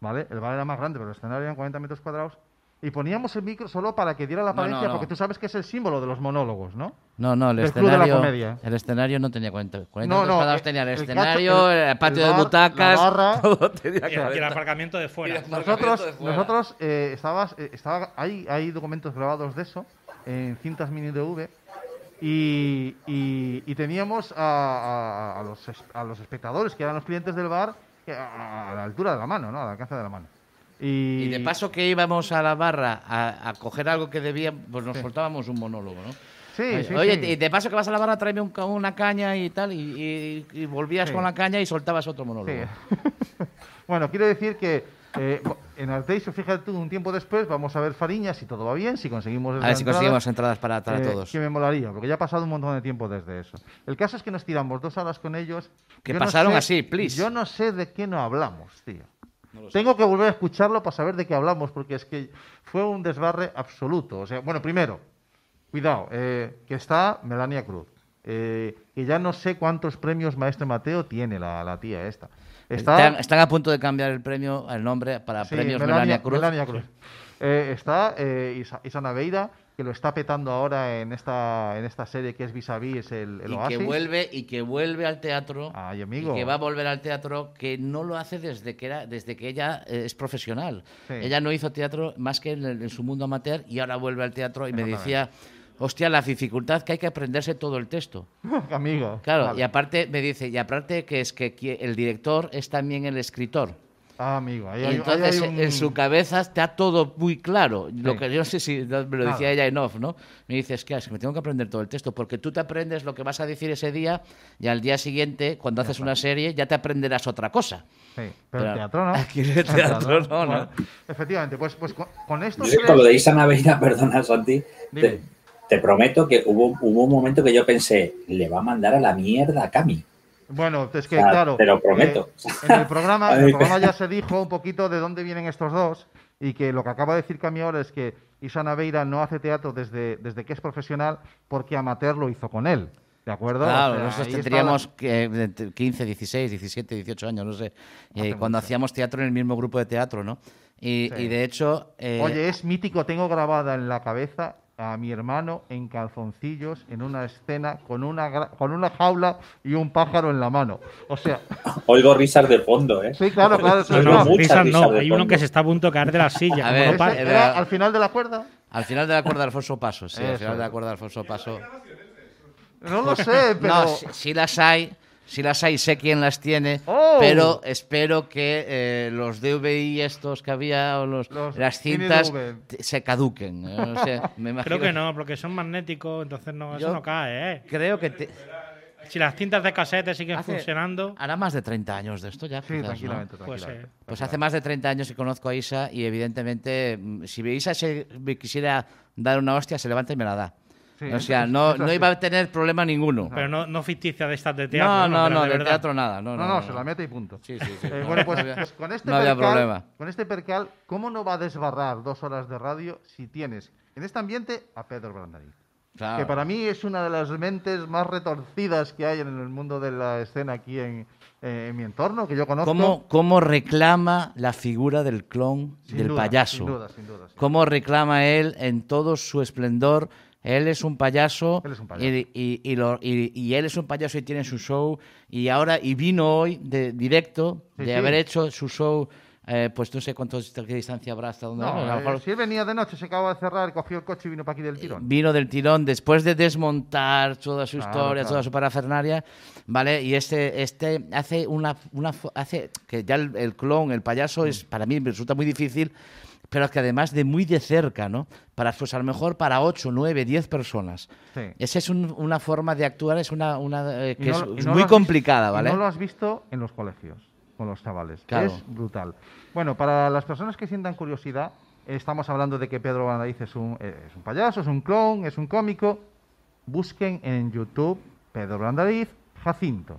¿vale? El bar era más grande, pero el escenario eran 40 metros cuadrados. Y poníamos el micro solo para que diera la No, no, apariencia, no. porque tú sabes que es el símbolo de los monólogos, ¿no? No, no, el del Club de la escenario, Comedia. el escenario no tenía 40, 40 No, no, cuadrados, el- tenía el, el escenario, el, el- patio el de butacas, la barra. [LAUGHS] todo tenía y el, y el 40. aparcamiento de fuera. Nosotros, de fuera. nosotros eh, estabas, eh, estaba, hay, hay documentos grabados de eso en cintas mini DV y, y, y teníamos a, a- a los, a los espectadores que eran los clientes del bar que a, a la altura de la mano, ¿no? Al alcance de la mano. Y, Y de paso que íbamos a la barra a, a coger algo que debía, pues nos Sí. soltábamos un monólogo, ¿no? Sí, sí, Oye, sí. y de paso que vas a la barra, tráeme un una caña y tal, y, y- y volvías con la caña y soltabas otro monólogo. [LAUGHS] bueno, quiero decir que eh, en Arteixo, fíjate tú, un tiempo después vamos a ver Fariña, si todo va bien, si conseguimos... A ver si entrada, conseguimos entradas para, para eh, todos. Que me molaría, porque ya ha pasado un montón de tiempo desde eso. El caso es que nos tiramos dos horas con ellos. Que Yo no pasaron sé- así, please. Yo no sé de qué no hablamos, tío. Tengo que volver a escucharlo para saber de qué hablamos, porque es que fue un desbarre absoluto. O sea, bueno, primero, cuidado, eh, que está Melania Cruz. eh, que ya no sé cuántos premios Maestre Mateo tiene la, la tía esta. Está, Están, están a punto de cambiar el premio, el nombre para Sí, premios Melania, Melania, Cruz. Melania Cruz. Eh, está eh, Isa- Isana Veira, que lo está petando ahora en esta, en esta serie que es Vis a Vis, el, el y Oasis. que vuelve y que vuelve al teatro Ay, amigo. y que va a volver al teatro que no lo hace desde que era desde que ella eh, es profesional Sí. ella no hizo teatro más que en, el- en su mundo amateur y ahora vuelve al teatro y me decía hostia la dificultad que hay que aprenderse todo el texto [LAUGHS] Amigo. claro vale. y aparte me dice y aparte que es que el director es también el escritor Ah, amigo. Ahí, y hay- ahí entonces hay un- en su cabeza está todo muy claro. Lo que yo no sé si me lo Claro. decía ella en off, ¿no? Me dices, que es que me tengo que aprender todo el texto, porque tú te aprendes lo que vas a decir ese día y al día siguiente, cuando haces una serie, ya te aprenderás otra cosa. Sí, pero Pero el teatro no. aquí en el teatro no, ¿no? Bueno, efectivamente, pues, pues con, con esto. Yo sé que con lo de Isa Naveira, perdona, Santi, te, te prometo que hubo, hubo un momento que yo pensé, le va a mandar a la mierda a Cami. Bueno, es que O sea, claro. te lo prometo. eh, en, el programa, [LAUGHS] en el programa ya se dijo un poquito de dónde vienen estos dos y que lo que acaba de decir Cami ahora es que Isana Veira no hace teatro desde, desde que es profesional porque amateur lo hizo con él. ¿De acuerdo? O Claro, sea, nosotros tendríamos que, de- 15, 16, 17, 18 años, no sé, eh, cuando mucho. hacíamos teatro en el mismo grupo de teatro, ¿no? Y, Sí. y de hecho... eh, Oye, es mítico, tengo grabada en la cabeza a mi hermano en calzoncillos en una escena con una, con una jaula y un pájaro en la mano. O sea, [LAUGHS] Oigo risas de fondo, ¿eh? sí, claro, claro. eso No, no, risas risas no. Hay uno que se está a punto de caer de la silla. A ver, era- al final de la cuerda. Al final de la cuerda de Alfonso Paso, sí, al Eso final de la cuerda de Alfonso Paso. No lo sé, pero. No, si, si las hay, si las hay, sé quién las tiene, ¡Oh! pero espero que eh, los DVI estos que había o los, Los las cintas se caduquen. eh, [LAUGHS] me imagino- Creo que no, porque son magnéticos, entonces no, eso no cae, ¿eh? Creo que te- Si las cintas de casete siguen Hace- funcionando, hará más de 30 años de esto ya. Sí, quizás, ¿no? tranquilamente, pues tranquilamente. eh, Pues hace más de 30 años que conozco a Isa y evidentemente mm, si Isa se me quisiera dar una hostia, se levanta y me la da. Sí, o sea, no, no iba a tener problema ninguno. pero no, no ficticia de estas de teatro. no, no, no, de de teatro nada. No, No, no, se la mete y punto. Sí, sí, sí. Eh, No, bueno, pues, había- pues con este no había percal, problema. con este percal, ¿cómo no va a desbarrar dos horas de radio si tienes en este ambiente a Pedro Brandariz? Claro. Que para mí es una de las mentes más retorcidas que hay en el mundo de la escena aquí en, eh, en mi entorno, que yo conozco. ¿Cómo, cómo reclama la figura del clon, Sin del duda, payaso? Sin duda, sin duda. sin ¿Cómo reclama él en todo su esplendor? Él es un payaso, Él es un payaso. Y, y- y lo- y- él es un payaso y tiene su show y ahora y vino hoy de directo Sí, de sí. haber hecho su show eh, pues no sé cuánto qué distancia habrá hasta dónde No, a lo eh, mejor si él venía de noche, se acaba de cerrar, cogió el coche y vino para aquí del tirón. vino del tirón después de desmontar toda su Claro, historia, claro. toda su parafernalia, ¿vale? Y este, este hace una, una hace que ya el, el clon, el payaso, es para mí me resulta muy difícil, pero que además de muy de cerca, ¿no? Para, pues a lo mejor para 8, 9, 10 personas. Sí. Esa es un- una forma de actuar, es una, una eh, que no es, no muy complicada, y ¿vale? no lo has visto en los colegios, con los chavales. Claro. Es brutal. Bueno, para las personas que sientan curiosidad, estamos hablando de que Pedro Bandariz es un, eh, es un payaso, es un clon, es un cómico. Busquen en YouTube Pedro Brandariz Jacinto,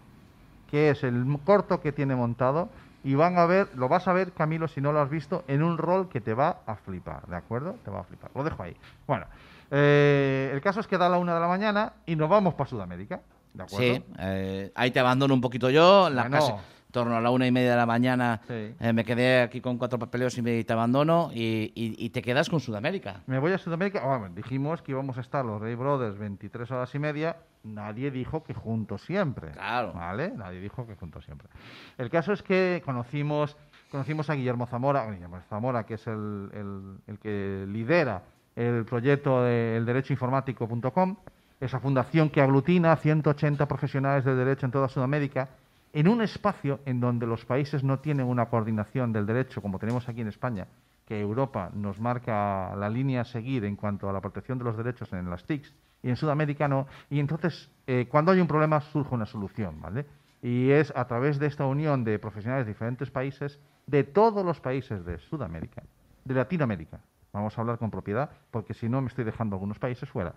que es el corto que tiene montado. Y van a ver, lo vas a ver, Camilo, si no lo has visto, en un rol que te va a flipar, ¿de acuerdo? Te va a flipar. Lo dejo ahí. Bueno, eh, el caso es que da la una de la mañana y nos vamos para Sudamérica, ¿de acuerdo? Sí, eh, ahí te abandono un poquito yo, en la Bueno. Torno a la una y media de la mañana Sí. eh, me quedé aquí con cuatro papeleos y, me, te abandono y, y- y te quedas con Sudamérica. Me voy a Sudamérica. Bueno, dijimos que íbamos a estar los Ray Brothers 23 horas y media. Nadie dijo que juntos siempre. Claro. ¿Vale? Nadie dijo que juntos siempre. El caso es que conocimos, conocimos a Guillermo Zamora, Guillermo Zamora, que es el, el- el que lidera el proyecto de elderechoinformático.com, esa fundación que aglutina a 180 profesionales del derecho en toda Sudamérica, en un espacio en donde los países no tienen una coordinación del derecho como tenemos aquí en España, que Europa nos marca la línea a seguir en cuanto a la protección de los derechos en las TICs y en Sudamérica no. Y entonces, eh, cuando hay un problema, surge una solución, ¿vale? Y es a través de esta unión de profesionales de diferentes países, de todos los países de Sudamérica, de Latinoamérica. Vamos a hablar con propiedad, porque si no me estoy dejando algunos países fuera.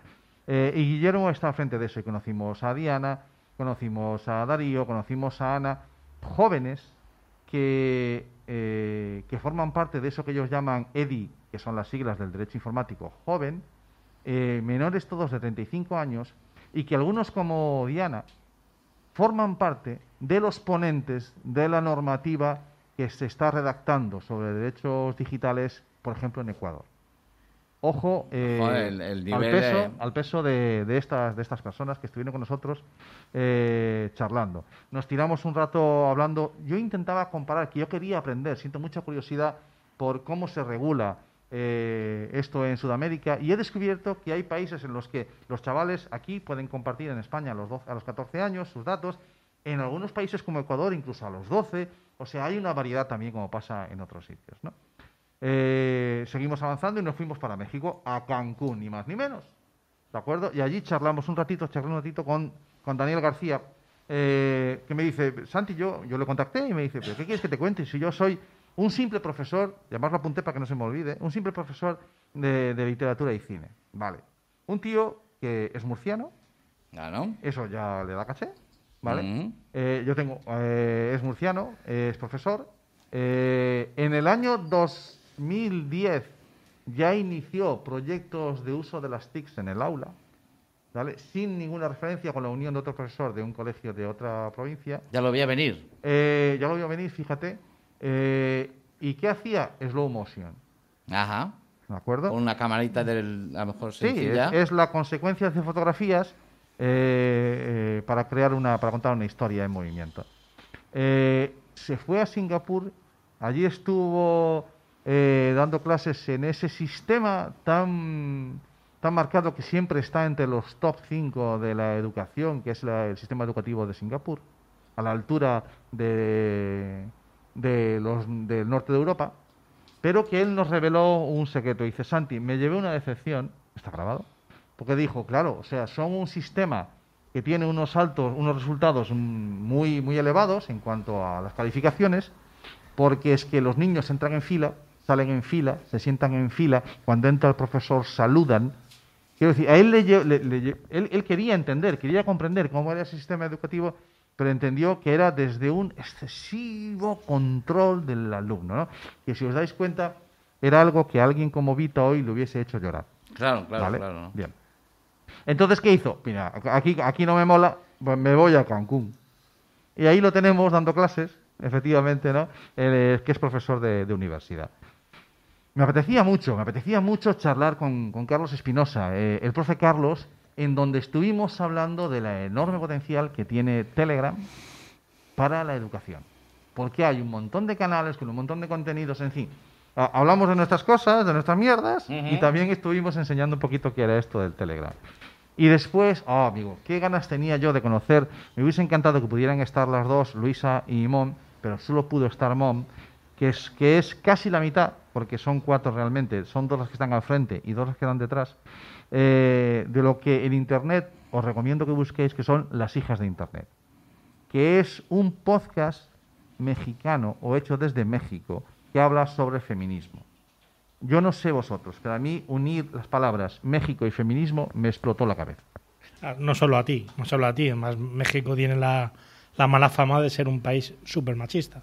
Eh, y Guillermo está al frente de eso. Y conocimos a Diana, conocimos a Darío, conocimos a Ana, jóvenes que, eh, que forman parte de eso que ellos llaman EDI, que son las siglas del derecho informático joven, eh, menores todos de 35 años, y que algunos como Diana forman parte de los ponentes de la normativa que se está redactando sobre derechos digitales, por ejemplo, en Ecuador. Ojo eh, Joder, el- el al peso, de- al peso de, de estas, de estas personas que estuvieron con nosotros eh, charlando. Nos tiramos un rato hablando. Yo intentaba comparar, que yo quería aprender, siento mucha curiosidad por cómo se regula eh, esto en Sudamérica y he descubierto que hay países en los que los chavales aquí pueden compartir en España a los, 12 a los 14 años sus datos, en algunos países como Ecuador incluso a los 12, o sea, hay una variedad también como pasa en otros sitios. ¿no? Eh, seguimos avanzando y nos fuimos para México, a Cancún, ni más ni menos. ¿De acuerdo? Y allí charlamos un ratito, charlé un ratito con, con Daniel García, eh, que me dice, Santi, yo, yo le contacté y me dice, ¿pero qué quieres que te cuente? Si yo soy un simple profesor, y además lo apunté para que no se me olvide, un simple profesor de, de literatura y cine. Vale. Un tío que es murciano, eso ya le da caché, ¿vale? Mm. Eh, yo tengo, es murciano, es profesor. En el año 2010 ya inició proyectos de uso de las TICs en el aula, ¿vale? sin ninguna referencia con la unión de otro profesor de un colegio de otra provincia. Ya lo voy a venir. Eh, ya lo voy a venir, fíjate. Eh, ¿Y qué hacía? Slow motion, Ajá. ¿de acuerdo? Con una camarita del, a lo mejor Sí, es, sencilla. es la consecuencia de fotografías eh, para crear una, para contar una historia en movimiento. Se fue a Singapur, allí estuvo eh, dando clases en ese sistema tan, tan marcado que siempre está entre los top 5 de la educación, que es la- el sistema educativo de Singapur, a la altura de, de los, del norte de Europa, pero que él nos reveló un secreto. Dice, Santi, me llevé una decepción, está grabado, porque dijo, claro, o sea, son un sistema que tiene unos altos, unos resultados muy, muy elevados en cuanto a las calificaciones, porque es que los niños entran en fila, salen en fila, se sientan en fila, cuando entra el profesor saludan. Quiero decir, a él, le, le- le él, él quería entender, quería comprender cómo era ese sistema educativo, pero entendió que era desde un excesivo control del alumno, ¿no? Que si os dais cuenta, era algo que a alguien como Vita hoy le hubiese hecho llorar. Claro, claro, ¿vale? claro. ¿no? Bien. Entonces, ¿qué hizo? Mira, aquí, aquí no me mola, pues me voy a Cancún. Y ahí lo tenemos dando clases, efectivamente, ¿no? Que es profesor de, de universidad. Me apetecía mucho, me apetecía mucho charlar con, con Carlos Espinosa, eh, el profe Carlos, en donde estuvimos hablando de la enorme potencial que tiene Telegram para la educación. Porque hay un montón de canales con un montón de contenidos, en fin. Ha- Hablamos de nuestras cosas, de nuestras mierdas, y también estuvimos enseñando un poquito qué era esto del Telegram. Y después, oh, amigo, qué ganas tenía yo de conocer. Me hubiese encantado que pudieran estar las dos, Luisa y Mom, pero solo pudo estar Mom, que es, que es casi la mitad, porque son cuatro realmente, son dos las que están al frente y dos las que están detrás, eh, de lo que en Internet os recomiendo que busquéis, que son las hijas de Internet, que es un podcast mexicano o hecho desde México que habla sobre feminismo. Yo no sé vosotros, pero a mí unir las palabras México y feminismo me explotó la cabeza. No solo a ti, no solo a ti. Además, México tiene la, la mala fama de ser un país súper machista.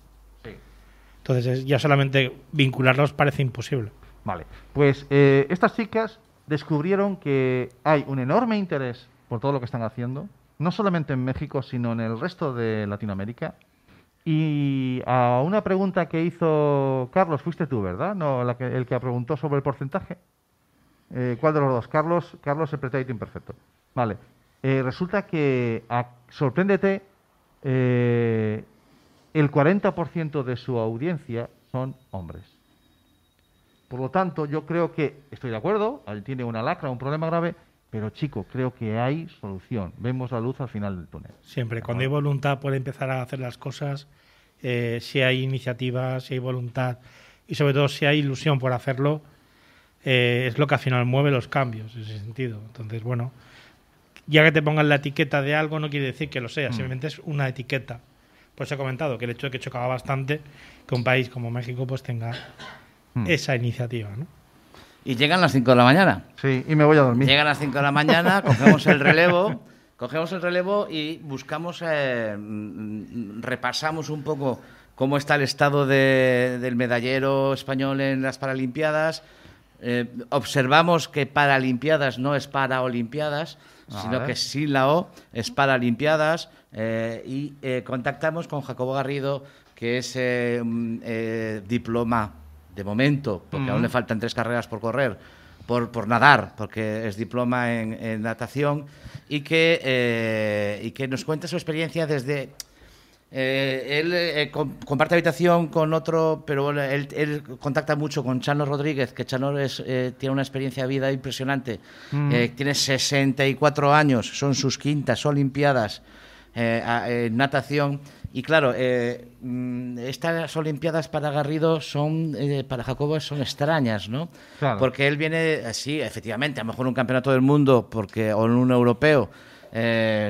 Entonces, es- ya solamente vincularlos parece imposible. Vale, pues eh, estas chicas descubrieron que hay un enorme interés por todo lo que están haciendo, no solamente en México, sino en el resto de Latinoamérica. Y a una pregunta que hizo Carlos, fuiste tú, ¿verdad? No, la que, el que preguntó sobre el porcentaje. Eh, ¿Cuál de los dos? Carlos, Carlos el pretérito imperfecto. Vale. Eh, resulta que, sorpréndete, el 40% de su audiencia son hombres. Por lo tanto, yo creo que, estoy de acuerdo, ahí tiene una lacra, un problema grave, pero chico, creo que hay solución. Vemos la luz al final del túnel. Siempre, cuando hay voluntad por empezar a hacer las cosas, eh, si hay iniciativa, si hay voluntad y sobre todo si hay ilusión por hacerlo, eh, es lo que al final mueve los cambios en ese sentido. Entonces, bueno, ya que te pongan la etiqueta de algo no quiere decir que lo Mm. sea, simplemente es una etiqueta. Pues he comentado que el hecho de que chocaba bastante que un país como México pues tenga Mm. esa iniciativa, ¿no? Y llegan las 5 de la mañana. Sí, y me voy a dormir. Llegan las 5 de la mañana, [LAUGHS] cogemos el relevo, cogemos el relevo y buscamos, eh, mm, repasamos un poco cómo está el estado de- del medallero español en las Paralimpiadas. Eh, observamos que Paralimpiadas no es Paraolimpiadas, sino que sin la O es Paralimpiadas. eh, y eh, contactamos con Jacobo Garrido, que es eh, mm, eh, diploma de momento, porque aún le faltan tres carreras por correr, por, por nadar, porque es diploma en, en natación, y que, eh, y que nos cuenta su experiencia desde... eh, él eh, com- comparte habitación con otro, pero bueno, él, él contacta mucho con Chano Rodríguez, que Chano es, eh, tiene una experiencia de vida impresionante. Eh, tiene 64 años, son sus quintas Olimpiadas eh, en natación. Y claro, eh, mm, estas Olimpiadas para Garrido son, para Jacobo, son extrañas, ¿no? Claro. Porque él viene, eh, sí, efectivamente, a lo mejor un campeonato del mundo porque, o en un europeo,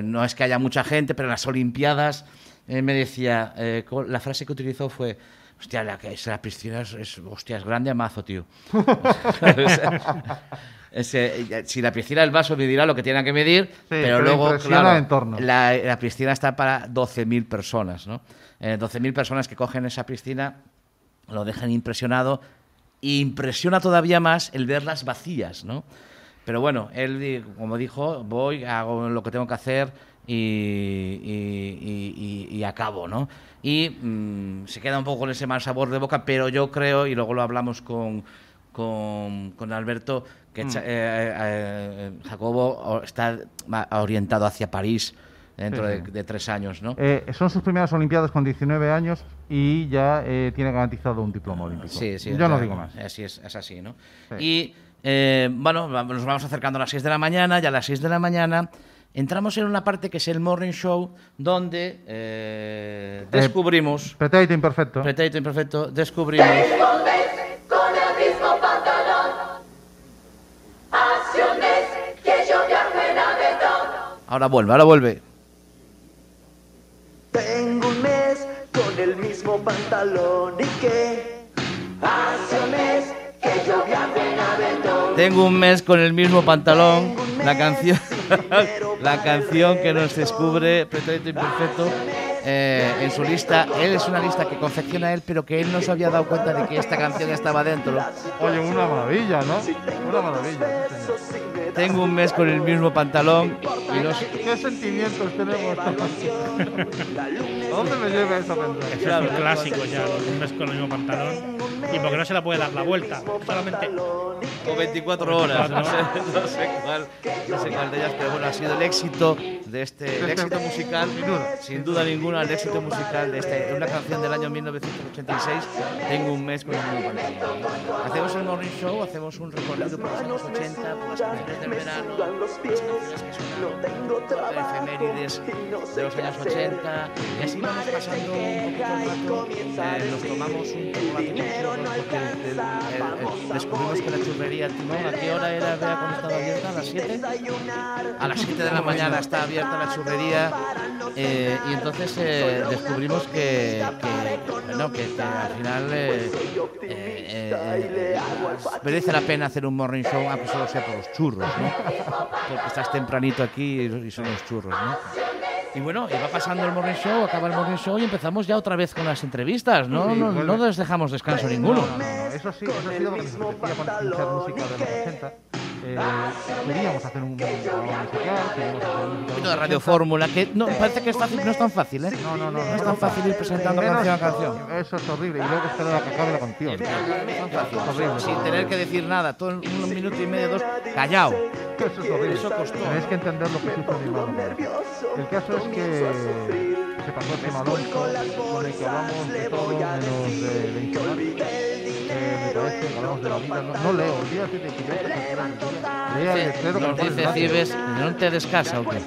no es que haya mucha gente, pero en las Olimpiadas eh, me decía, eh, la frase que utilizó fue, hostia, la, piscina es, es- hostia, es grande a mazo, tío. [LAUGHS] Ese, eh, si la piscina del vaso me dirá lo que tiene que medir, pero pero luego, claro, la, la piscina está para 12.000 personas, ¿no? Eh, 12.000 personas que cogen esa piscina, lo dejan impresionado, y impresiona todavía más el verlas vacías, ¿no? Pero bueno, él, como dijo, voy, hago lo que tengo que hacer y, y- y- y- acabo, ¿no? Y mm, se queda un poco con ese mal sabor de boca, pero yo creo, y luego lo hablamos con, con, con Alberto, que Mm. Cha- eh, eh, Jacobo está orientado hacia París dentro Sí, de, sí. de tres años, ¿no? Eh, son sus primeras Olimpiadas con 19 años y ya eh, tiene garantizado un diploma olímpico. Sí, sí. Yo no digo más. Así es, es así, ¿no? Sí. Y eh, bueno, nos vamos acercando a las 6 de la mañana, ya a las 6 de la mañana entramos en una parte que es el morning show, donde eh, descubrimos, Pretérito imperfecto. pretérito imperfecto, descubrimos con el mismo pantalón. Acciones que yo viajo en avión. Ahora vuelve, ahora vuelve. Tengo un mes con el mismo pantalón y que Hace un mes que yo viajo en avión. Tengo un mes con el mismo pantalón. La canción, la canción que nos descubre Pretérito Imperfecto eh, en su lista. Él es una lista que confecciona él, pero que él no se había dado cuenta de que esta canción estaba dentro. Oye, una maravilla, ¿no? Una maravilla. Tengo un mes con el mismo pantalón y los ¿Qué sentimientos tenemos? [LAUGHS] ¿A dónde me lleva esa Eso pensación? es un clásico ya, un mes con el mismo pantalón. Y porque no se la puede dar la vuelta, solamente o 24 horas, no sé, no sé cuál, no sé cuál de ellas, pero bueno, ha sido el éxito de este, el éxito musical, sin duda ninguna, el éxito musical de, este, de una canción del año 1986, Tengo un mes con el mismo pantalón. Hacemos el morning show, hacemos un recorrido por los años 80, por las canciones del verano, las canciones que las efemérides de los años 80, y así vamos pasando un poquito el rato, eh, nos tomamos un porque el- el- el- descubrimos que la churrería Timón, ¿a qué hora era Bea, cuando estaba abierta? ¿A las 7? A las 7 de la mañana está abierta la churrería eh, y entonces eh, descubrimos que, que, bueno, que, que al final eh, eh, eh, eh, merece la pena hacer un morning show, aunque solo sea por los churros, ¿no? [LAUGHS] Porque estás tempranito aquí y son los churros, ¿no? Y bueno, y va pasando el morning show, acaba el morning show y empezamos ya otra vez con las entrevistas, ¿no? Sí, No, no les dejamos descanso ninguno. No, no, no, Eso sí, eso ha sido lo que escuchar música de los 80. Eh, queríamos hacer un programa musical, queríamos hacer Un de poquito de Radio 80. Fórmula, que no, parece que es fácil, no es tan fácil, ¿eh? No, no, no. No es tan fácil ir presentando Menos- canción a canción. Eso es horrible. Y luego esperar a que acabe la canción. Es fácil, horrible. Sin tener que decir nada, todo en un minuto y medio, dos, callado. Eso es horrible. Eso costó. Tenéis que entender lo que sufre mi hermano. El caso es que se pasó el tema Alonso, con el que hablamos de todo, menos de, de. Eh, parece que hablamos de la vida. No, no leo, olvídate de que yo es Lea el letrero que. Cibes, ¿no te descasa o qué?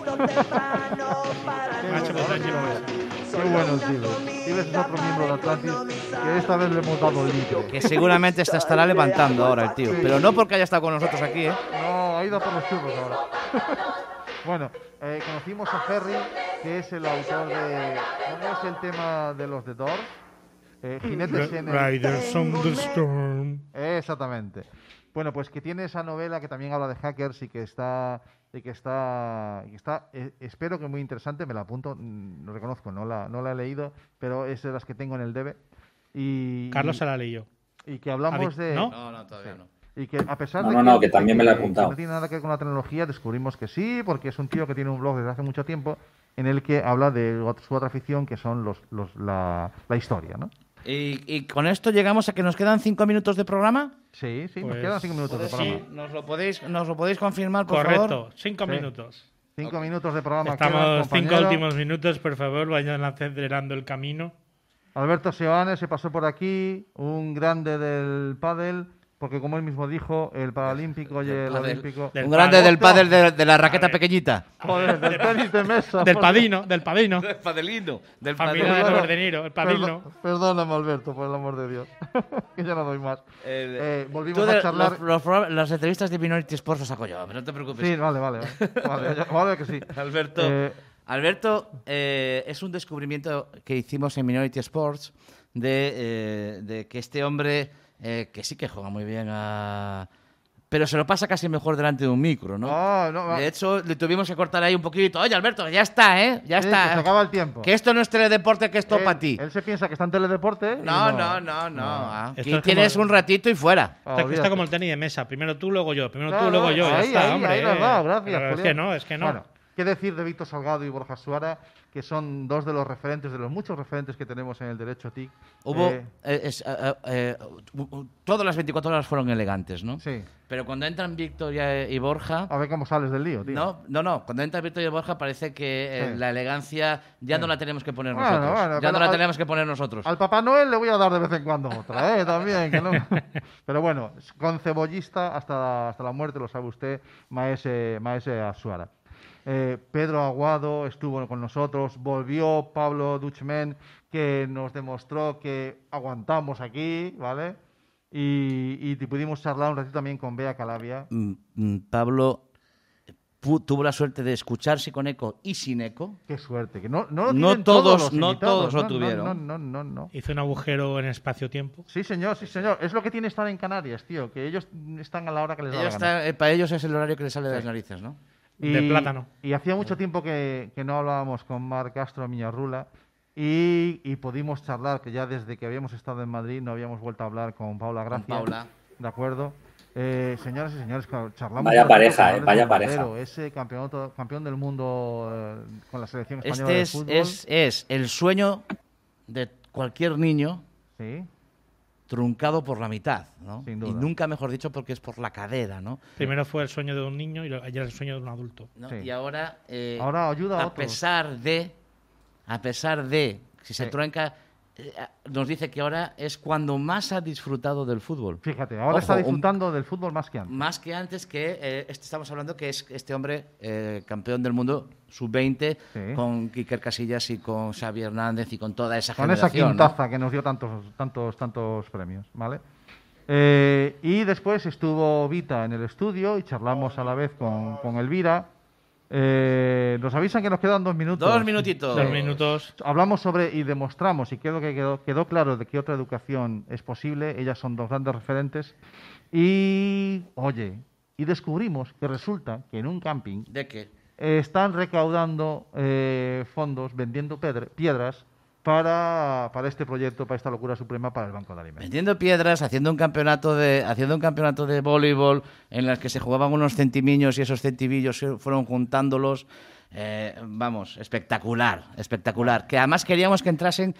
Qué bueno, Cibes. Cibes es otro miembro de Atlantis que esta vez le hemos dado libre. Que seguramente se estará levantando ahora el tío. Pero no porque haya estado con nosotros aquí, ¿eh? No, ha ido a por los churros ahora. [LAUGHS] Bueno, eh, conocimos a Ferry, que es el autor de. ¿Cómo es el tema de los The Doors? Eh, Jinetes en el. Riders on the Storm. Exactamente. Bueno, pues que tiene esa novela que también habla de hackers y que está. Y que está, y que está eh, espero que muy interesante, me la apunto, mm, lo reconozco, no la, no la he leído, pero es de las que tengo en el debe. Y, Carlos se la leyó. y que hablamos de... ¿no? No, no, todavía no. Y que a pesar No, de no, que, no, que también me la he que apuntado. no tiene nada que ver con la tecnología, descubrimos que sí, porque es un tío que tiene un blog desde hace mucho tiempo en el que habla de su otra afición, que son los, los, la, la historia, ¿no? Y, y con esto llegamos a que nos quedan cinco minutos de programa. Sí, sí, nos Pues, quedan cinco minutos de Sí, programa. nos lo podéis, nos lo podéis confirmar, por Correcto, favor. cinco Sí. minutos. Cinco minutos de programa. Estamos quedan, cinco últimos minutos, por favor, vayan acelerando el camino. Alberto Seoane se pasó por aquí, un grande del pádel, porque como él mismo dijo, el paralímpico y el olímpico... Del Un grande del pádel de, de la raqueta ver. pequeñita. Joder, del tenis de mesa. Del padino, del padino. Del padelino. Del Familia de Perdona- Robert De Niro, el padrino. Perdón- Perdóname, Alberto, por el amor de Dios. [LAUGHS] que ya no doy más. El- Eh, volvimos a charlar. Los, los pro- las entrevistas de Minority Sports los saco yo, pero no te preocupes. Sí, vale, vale. Vale, vale que sí. [LAUGHS] Alberto, Eh, Alberto eh, es un descubrimiento que hicimos en Minority Sports de, eh, de que este hombre, eh, que sí que juega muy bien a... Pero se lo pasa casi mejor delante de un micro, ¿no? Ah, no, de hecho, le tuvimos que cortar ahí un poquito. Oye, Alberto, ya está, ¿eh? Ya Sí, está. que se acaba el tiempo. Que esto no es teledeporte, que esto para ti. Él se piensa que está en teledeporte. No, no, no, no. Ah, Esto Aquí es tienes como- un ratito y fuera. Ah, Esto- Esto olvídate. es como el tenis de mesa. Primero tú, luego yo. Primero Claro, tú, luego yo. Ya está, ahí, hombre. ahí eh. dado, gracias, Pero es que no, es que no. Bueno, ¿qué decir de Víctor Salgado y Borja Suara, que son dos de los referentes, de los muchos referentes que tenemos en el derecho TIC? Hubo. Eh, eh, es, eh, eh, todas las 24 horas fueron elegantes, ¿no? sí. Pero cuando entran Víctor y, y Borja. A ver cómo sales del lío, tío. No, no, no. Cuando entra Víctor y Borja parece que eh, Sí. la elegancia ya Sí. no la tenemos que poner Bueno, nosotros. bueno, ya no la al- tenemos que poner nosotros. Al Papá Noel le voy a dar de vez en cuando otra, ¿eh? [LAUGHS] También, que no. Pero bueno, con cebollista hasta, hasta la muerte, lo sabe usted, Maese, Maese Azuara. Eh, Pedro Aguado estuvo con nosotros, volvió Pablo Duchmen, que nos demostró que aguantamos aquí, ¿vale? Y, y te pudimos charlar un ratito también con Bea Calabia. Mm, mm, Pablo tuvo la suerte de escucharse con eco y sin eco. Qué suerte, que no, no lo No todos- los no todos lo no, no, tuvieron. No, no, no, no. Hizo un agujero en espacio-tiempo. Sí, señor, sí, señor. Es lo que tiene estar en Canarias, tío, que ellos están a la hora que les da la Ellos gana. está- eh, para ellos es el horario que les sale de las narices, ¿no? De plátano. Y hacía mucho tiempo que, que no hablábamos con Mar Castro Miñarrula y, y pudimos charlar, que ya desde que habíamos estado en Madrid no habíamos vuelto a hablar con Paula Gracia. Paula. ¿De acuerdo? Eh, señoras y señores, claro, charlamos. Vaya pareja, con eh, vaya pareja. Ese campeonato, campeón del mundo eh, con la selección española Este de es, fútbol. es, es el sueño de cualquier niño Sí, truncado por la mitad, ¿no? Sin Y nunca mejor dicho porque es por la cadera, ¿no? Primero fue el sueño de un niño y ayer el sueño de un adulto. ¿no? Sí. Y ahora, eh, Ahora ayuda a a otros. pesar de, a pesar de, si se Sí. truenca, eh, nos dice que ahora es cuando más ha disfrutado del fútbol. Fíjate, ahora Ojo, está un- disfrutando del fútbol más que antes. Más que antes que eh, este- estamos hablando que es este hombre eh, campeón del mundo sub-20 Sí. con Iker Casillas y con Xavi Hernández y con toda esa con esa generación. ¿no? quintaza que nos dio tantos, tantos, tantos premios, ¿vale? Eh, y después estuvo Vita en el estudio y charlamos a la vez con, con Elvira. Eh, nos avisan que nos quedan dos minutos. Dos minutitos. Dos minutos. Hablamos sobre y demostramos, y creo que quedó, quedó claro de que otra educación es posible. Ellas son dos grandes referentes. Y, oye, y descubrimos que resulta que en un camping ¿De qué? eh, están recaudando eh, fondos, vendiendo pedre- piedras para, para este proyecto, para esta locura suprema para el Banco de Alimentos. Vendiendo piedras, haciendo un campeonato de, haciendo un campeonato de voleibol en las que se jugaban unos centimiños y esos centivillos fueron juntándolos. Eh, vamos, espectacular, espectacular. Que además queríamos que entrasen.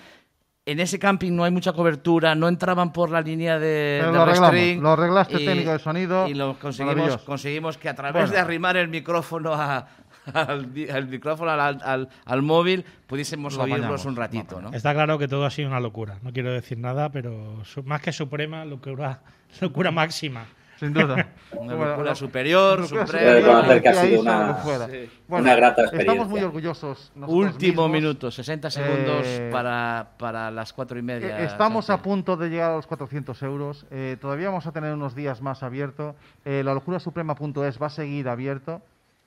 En ese camping no hay mucha cobertura, no entraban por la línea de, Pero de lo arreglamos, restring lo arreglaste técnico de sonido, Y lo conseguimos, conseguimos que a través Bueno. de arrimar el micrófono a- al, al micrófono al, al- al móvil pudiésemos Lo oírlos apañamos, un ratito, ¿no? Está claro que todo ha sido una locura. No quiero decir nada, pero su- más que suprema, locura, [LAUGHS] locura máxima. Sin duda. [LAUGHS] Una Bueno, superior, suprema. Debe que ha sido una- una grata Estamos experiencia. muy orgullosos. Último mismos. minuto, 60 segundos Eh, para, para las cuatro y media. Eh, Estamos a Santi. punto de llegar a los 400 euros. Eh, todavía vamos a tener unos días más abierto. Eh, la locura suprema.es va a seguir abierto.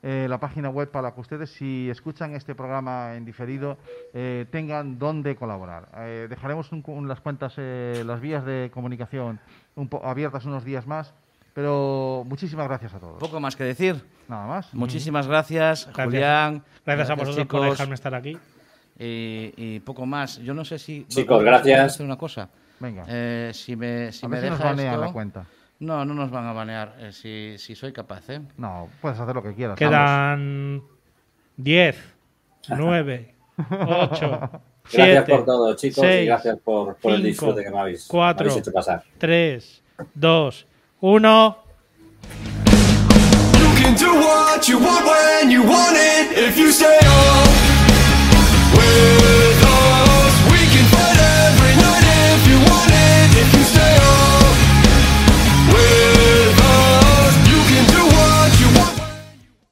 Eh, la página web para que ustedes, si escuchan este programa en diferido, eh, tengan dónde colaborar. Eh, dejaremos un- un- las cuentas, eh, las vías de comunicación un po- abiertas unos días más, pero muchísimas gracias a todos. Poco más que decir. Nada más. Muchísimas gracias, Gracias. Julián. Gracias a vosotros por chicos. dejarme estar aquí. Y, y poco más. Yo no sé si. Chicos, ¿vamos a gracias. hacer una cosa. Venga. Eh, si me, si a me ver si nos deja banean esto- la cuenta. No, no nos van a banear. eh, si, si soy capaz, ¿eh? No, puedes hacer lo que quieras. Quedan 10, 9, 8, Gracias 7, por todo, chicos, y seis, gracias por, por el cinco, disfrute que me habéis, me cuatro, habéis hecho pasar. 3, 2, 1. You can do what you want when you want it if you stay